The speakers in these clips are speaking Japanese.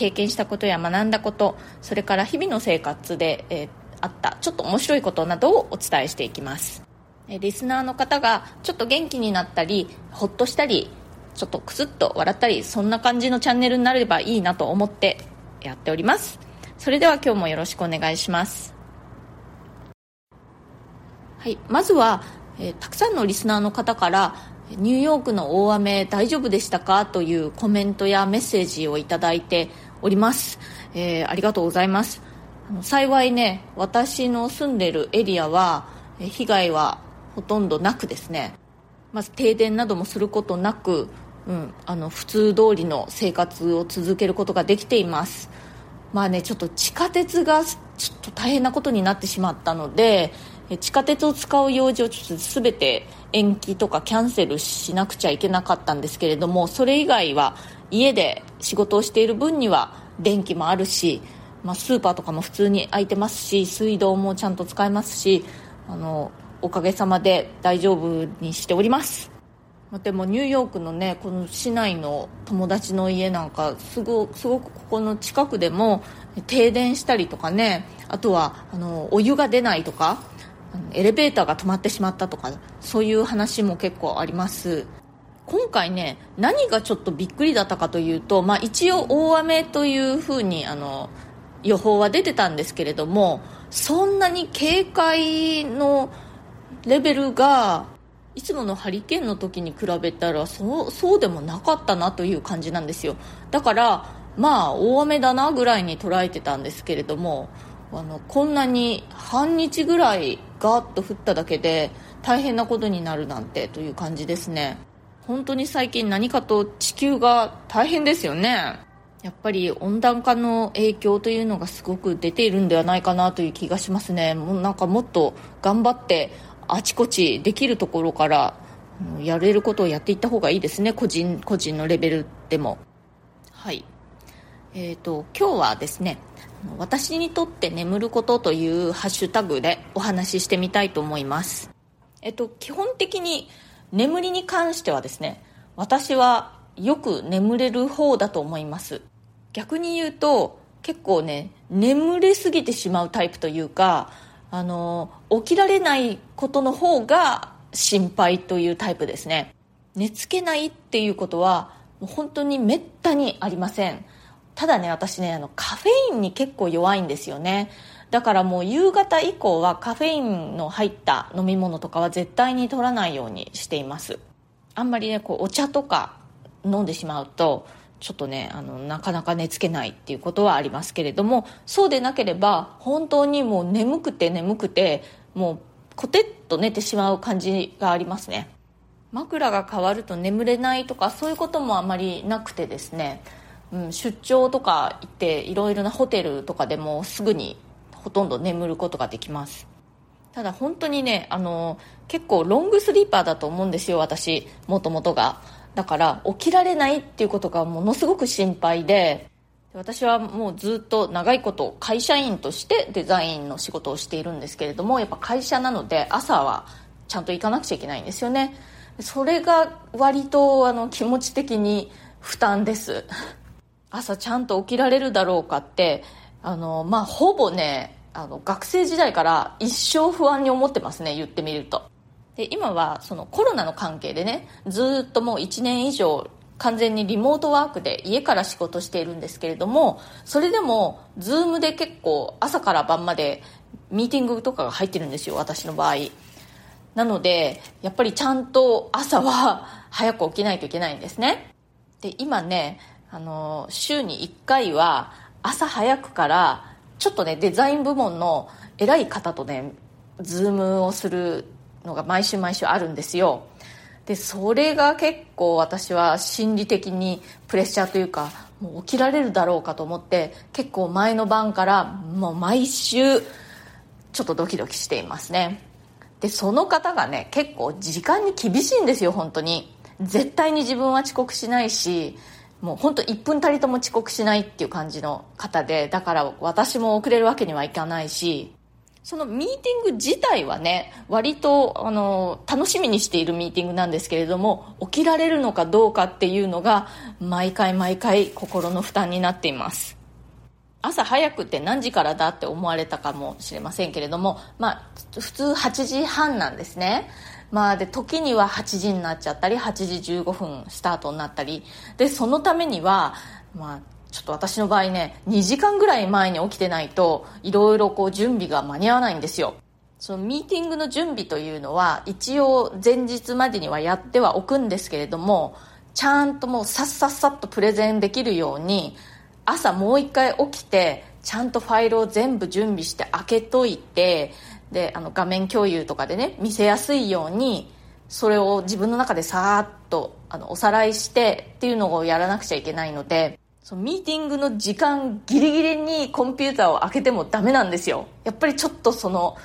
経験したことや学んだことそれから日々の生活で、えーあったちょっと面白いことなどをお伝えしていきます。えリスナーの方がちょっと元気になったりほっとしたりちょっとクスッと笑ったりそんな感じのチャンネルになればいいなと思ってやっております。それでは今日もよろしくお願いします。はい、まずは、えーたくさんのリスナーの方からニューヨークの大雨大丈夫でしたか？というコメントやメッセージをいただいております、えーありがとうございます。あの幸いね私の住んでるエリアは被害はほとんどなくですね。まず停電などもすることなく、うん、あの普通通りの生活を続けることができています。まあねちょっと地下鉄がちょっと大変なことになってしまったので地下鉄を使う用事をちょっと全て延期とかキャンセルしなくちゃいけなかったんですけれどもそれ以外は家で仕事をしている分には電気もあるし、まあ、スーパーとかも普通に空いてますし水道もちゃんと使えますしあのおかげさまで大丈夫にしております。でもニューヨークのねこの市内の友達の家なんかすごすごくここの近くでも停電したりとかねあとはあのお湯が出ないとかエレベーターが止まってしまったとかそういう話も結構あります。今回ね何がちょっとびっくりだったかというと、まあ、一応大雨というふうにあの予報は出てたんですけれどもそんなに警戒のレベルがいつものハリケーンの時に比べたらそうそうでもなかったなという感じなんですよ。だからまあ大雨だなぐらいに捉えてたんですけれどもあのこんなに半日ぐらいガーッと降っただけで大変なことになるなんてという感じですね。本当に最近何かと地球が大変ですよね。やっぱり温暖化の影響というのがすごく出ているんではないかなという気がしますね。もうなんかもっと頑張ってあちこちできるところからやれることをやっていった方がいいですね。個人個人のレベルでも。はい。えー、と今日はですね私にとって眠ることというハッシュタグでお話ししてみたいと思います。えっと基本的に眠りに関してはですね私はよく眠れる方だと思います。逆に言うと結構ね眠れすぎてしまうタイプというかあの起きられないことの方が心配というタイプですね。寝つけないっていうことは本当にめったにありません。ただね私ねあのカフェインに結構弱いんですよね。だからもう夕方以降はカフェインの入った飲み物とかは絶対に取らないようにしています。あんまりねこうお茶とか飲んでしまうとちょっとねあのなかなか寝つけないっていうことはありますけれどもそうでなければ本当にもう眠くて眠くてもうコテッと寝てしまう感じがありますね。枕が変わると眠れないとかそういうこともあまりなくてですね、うん、出張とか行っていろいろなホテルとかでもすぐにほとんど眠ることができます。ただ本当にねあの結構ロングスリーパーだと思うんですよ私もともとが。だから起きられないっていうことがものすごく心配で私はもうずっと長いこと会社員としてデザインの仕事をしているんですけれどもやっぱ会社なので朝はちゃんと行かなくちゃいけないんですよね。それが割とあの気持ち的に負担です。朝ちゃんと起きられるだろうかってあのまあほぼねあの学生時代から一生不安に思ってますね言ってみると。で今はそのコロナの関係でねずっともう1年以上完全にリモートワークで家から仕事しているんですけれどもそれでも Zoom で結構朝から晩までミーティングとかが入ってるんですよ私の場合。なのでやっぱりちゃんと朝は早く起きないといけないんですね。で今ねあの週に1回は朝早くからちょっとねデザイン部門の偉い方とね Zoom をするのが毎週毎週あるんですよ。でそれが結構私は心理的にプレッシャーというかもう起きられるだろうかと思って結構前の晩からもう毎週ちょっとドキドキしていますね。でその方がね結構時間に厳しいんですよ本当に。絶対に自分は遅刻しないしもう本当1分たりとも遅刻しないっていう感じの方でだから私も遅れるわけにはいかないしそのミーティング自体はね割とあの楽しみにしているミーティングなんですけれども起きられるのかどうかっていうのが毎回毎回心の負担になっています。朝早くって何時からだって思われたかもしれませんけれどもまあ普通8時半なんですね。まあで時には8時になっちゃったり8時15分スタートになったり。でそのためにはまあちょっと私の場合ね2時間ぐらい前に起きてないといろいろこう準備が間に合わないんですよ。そのミーティングの準備というのは一応前日までにはやってはおくんですけれどもちゃんともうさっさっさっとプレゼンできるように朝もう一回起きてちゃんとファイルを全部準備して開けといてであの画面共有とかでね見せやすいようにそれを自分の中でさーっとあのおさらいしてっていうのをやらなくちゃいけないのでそのミーティングの時間ギリギリにコンピューターを開けてもダメなんですよ。やっぱりちょっとその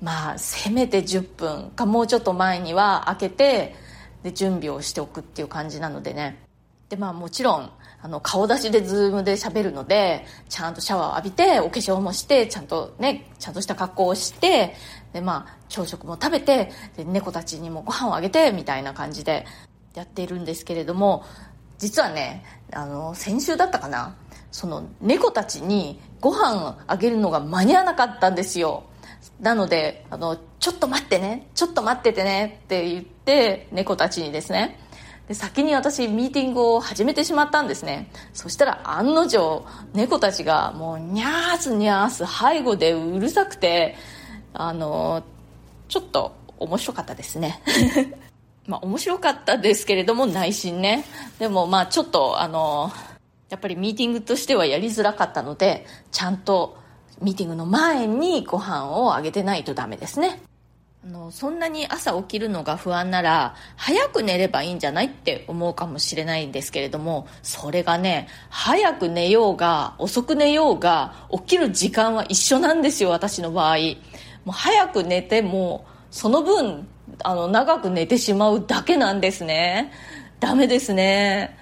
まあせめて10分かもうちょっと前には開けてで準備をしておくっていう感じなのでね。でまあもちろんあの顔出しでズームで喋るのでちゃんとシャワーを浴びてお化粧もしてちゃんとねちゃんとした格好をしてでまあ朝食も食べてで猫たちにもご飯をあげてみたいな感じでやっているんですけれども実はねあの先週だったかなその猫たちにご飯あげるのが間に合わなかったんですよ。なのであのちょっと待ってねちょっと待っててねって言って猫たちにですねで先に私ミーティングを始めてしまったんですね。そしたら案の定猫たちがもうニャースニャース背後でうるさくてあのちょっと面白かったですね。まあ面白かったですけれども内心ね。でもまあちょっとあのやっぱりミーティングとしてはやりづらかったのでちゃんとミーティングの前にご飯をあげてないとダメですね。のそんなに朝起きるのが不安なら早く寝ればいいんじゃないって思うかもしれないんですけれどもそれがね早く寝ようが遅く寝ようが起きる時間は一緒なんですよ私の場合。もう早く寝てもその分あの長く寝てしまうだけなんですね。ダメですね。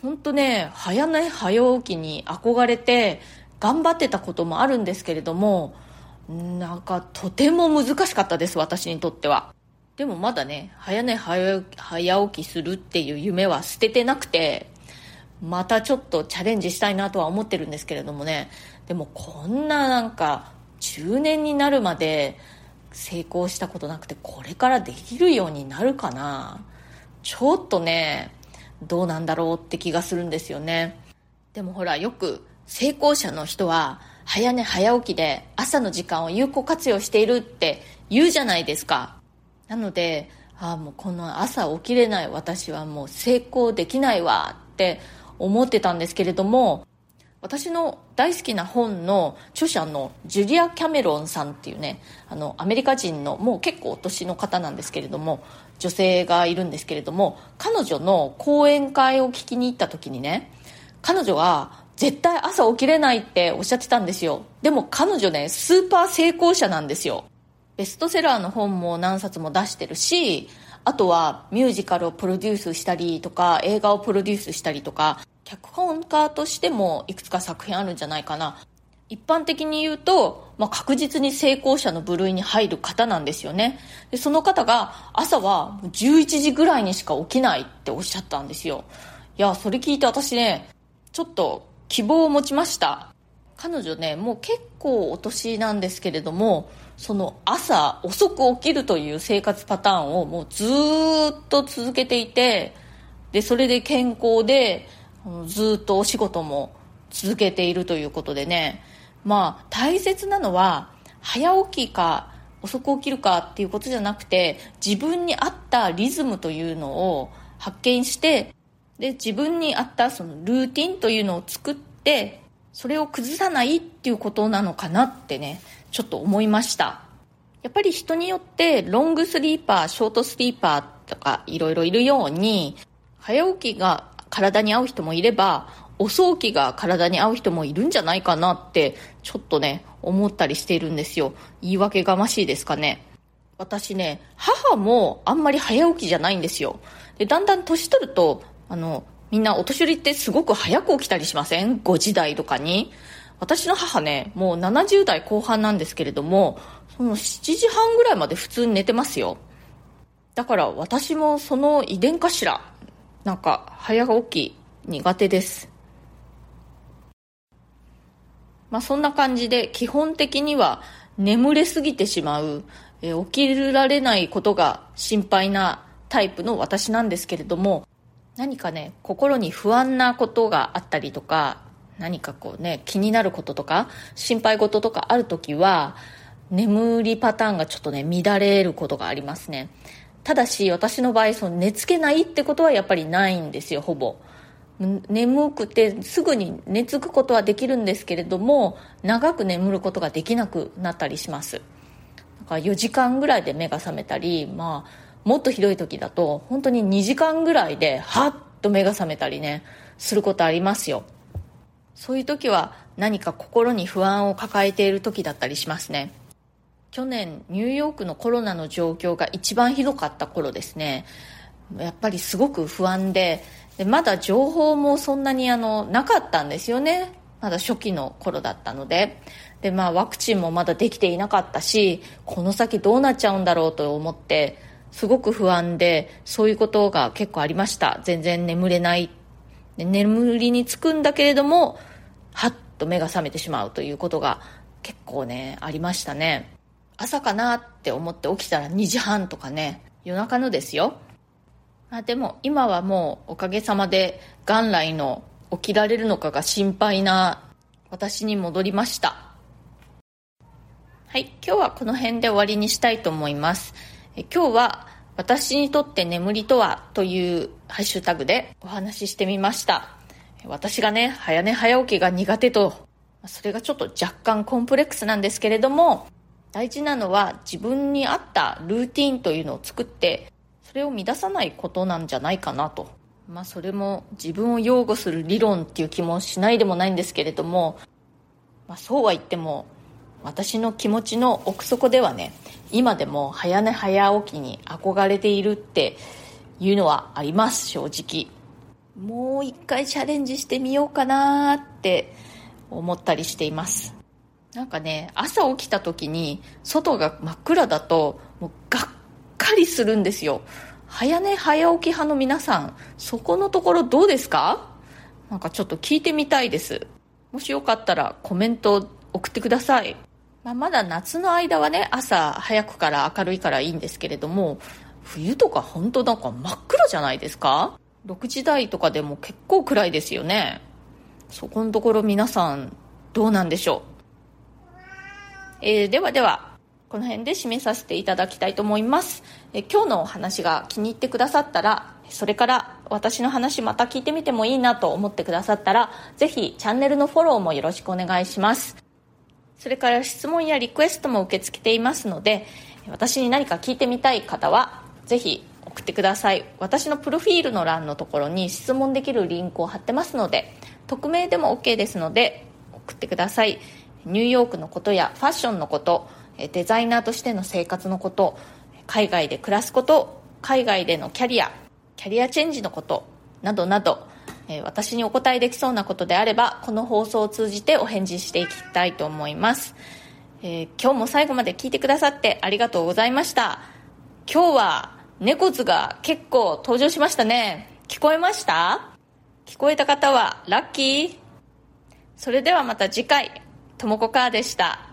本当ね早寝早起きに憧れて頑張ってたこともあるんですけれどもなんかとても難しかったです私にとっては。でもまだね早寝早起きするっていう夢は捨ててなくてまたちょっとチャレンジしたいなとは思ってるんですけれどもね。でもこんななんか中年になるまで成功したことなくてこれからできるようになるかな。ちょっとねどうなんだろうって気がするんですよね。でもほらよく成功者の人は早寝早起きで朝の時間を有効活用しているって言うじゃないですか。なのでああもうこの朝起きれない私はもう成功できないわって思ってたんですけれども私の大好きな本の著者のジュリア・キャメロンさんっていうねあのアメリカ人のもう結構お年の方なんですけれども女性がいるんですけれども彼女の講演会を聞きに行った時にね彼女は絶対朝起きれないっておっしゃってたんですよ。でも彼女ねスーパー成功者なんですよ。ベストセラーの本も何冊も出してるしあとはミュージカルをプロデュースしたりとか映画をプロデュースしたりとか脚本家としてもいくつか作品あるんじゃないかな。一般的に言うと、まあ、確実に成功者の部類に入る方なんですよね。でその方が朝は11時ぐらいにしか起きないっておっしゃったんですよ。いやそれ聞いて私ねちょっと希望を持ちました。彼女ねもう結構お年なんですけれどもその朝遅く起きるという生活パターンをもうずっと続けていてでそれで健康でずっとお仕事も続けているということでねまあ大切なのは早起きか遅く起きるかっていうことじゃなくて自分に合ったリズムというのを発見してで自分に合ったそのルーティンというのを作ってそれを崩さないっていうことなのかなってねちょっと思いました。やっぱり人によってロングスリーパーショートスリーパーとかいろいろいるように早起きが体に合う人もいれば遅起きが体に合う人もいるんじゃないかなってちょっとね思ったりしているんですよ。言い訳がましいですかね。私ね母もあんまり早起きじゃないんですよ。でだんだん年取るとあのみんなお年寄りってすごく早く起きたりしません ?5 時台とかに。私の母ね、もう70代後半なんですけれども、その7時半ぐらいまで普通に寝てますよ。だから私もその遺伝かしら。なんか早起き苦手です。まあそんな感じで基本的には眠れすぎてしまう、え起きられないことが心配なタイプの私なんですけれども、何かね心に不安なことがあったりとか何かこうね気になることとか心配事とかある時は眠りパターンがちょっとね乱れることがありますね。ただし私の場合その寝つけないってことはやっぱりないんですよほぼ。眠くてすぐに寝つくことはできるんですけれども長く眠ることができなくなったりします。だから4時間ぐらいで目が覚めたりまあもっとひどい時だと本当に2時間ぐらいでハッと目が覚めたりねすることありますよ。そういう時は何か心に不安を抱えている時だったりしますね。去年ニューヨークのコロナの状況が一番ひどかった頃ですね。やっぱりすごく不安ででまだ情報もそんなにあのなかったんですよね。まだ初期の頃だったので。で、まあ、ワクチンもまだできていなかったしこの先どうなっちゃうんだろうと思ってすごく不安でそういうことが結構ありました。全然眠れない。眠りにつくんだけれどもはっと目が覚めてしまうということが結構ねありましたね。朝かなって思って起きたら2時半とかね夜中のですよ。まあでも今はもうおかげさまで元来の起きられるのかが心配な私に戻りました。はい今日はこの辺で終わりにしたいと思います。今日は私にとって眠りとはというハッシュタグでお話ししてみました。私がね早寝早起きが苦手と。それがちょっと若干コンプレックスなんですけれども大事なのは自分に合ったルーティンというのを作ってそれを乱さないことなんじゃないかなと。まあそれも自分を擁護する理論っていう気もしないでもないんですけれども、まあ、そうは言っても私の気持ちの奥底ではね今でも早寝早起きに憧れているっていうのはあります正直。もう一回チャレンジしてみようかなって思ったりしています。なんかね朝起きた時に外が真っ暗だともうがっかりするんですよ。早寝早起き派の皆さんそこのところどうですか？なんかちょっと聞いてみたいです。もしよかったらコメント送ってください。まあ、まだ夏の間はね朝早くから明るいからいいんですけれども冬とか本当なんか真っ暗じゃないですか？6時台とかでも結構暗いですよね。そこのところ皆さんどうなんでしょう、えー、ではではこの辺で締めさせていただきたいと思います、えー、今日のお話が気に入ってくださったらそれから私の話また聞いてみてもいいなと思ってくださったらぜひチャンネルのフォローもよろしくお願いします。それから質問やリクエストも受け付けていますので私に何か聞いてみたい方はぜひ送ってください。私のプロフィールの欄のところに質問できるリンクを貼ってますので匿名でも OK ですので送ってください。ニューヨークのことやファッションのことデザイナーとしての生活のこと海外で暮らすこと海外でのキャリアキャリアチェンジのことなどなどえー、私にお答えできそうなことであればこの放送を通じてお返事していきたいと思います、えー、今日も最後まで聞いてくださってありがとうございました。今日は猫図が結構登場しましたね。聞こえました？聞こえた方はラッキー。それではまた次回ともこかーでした。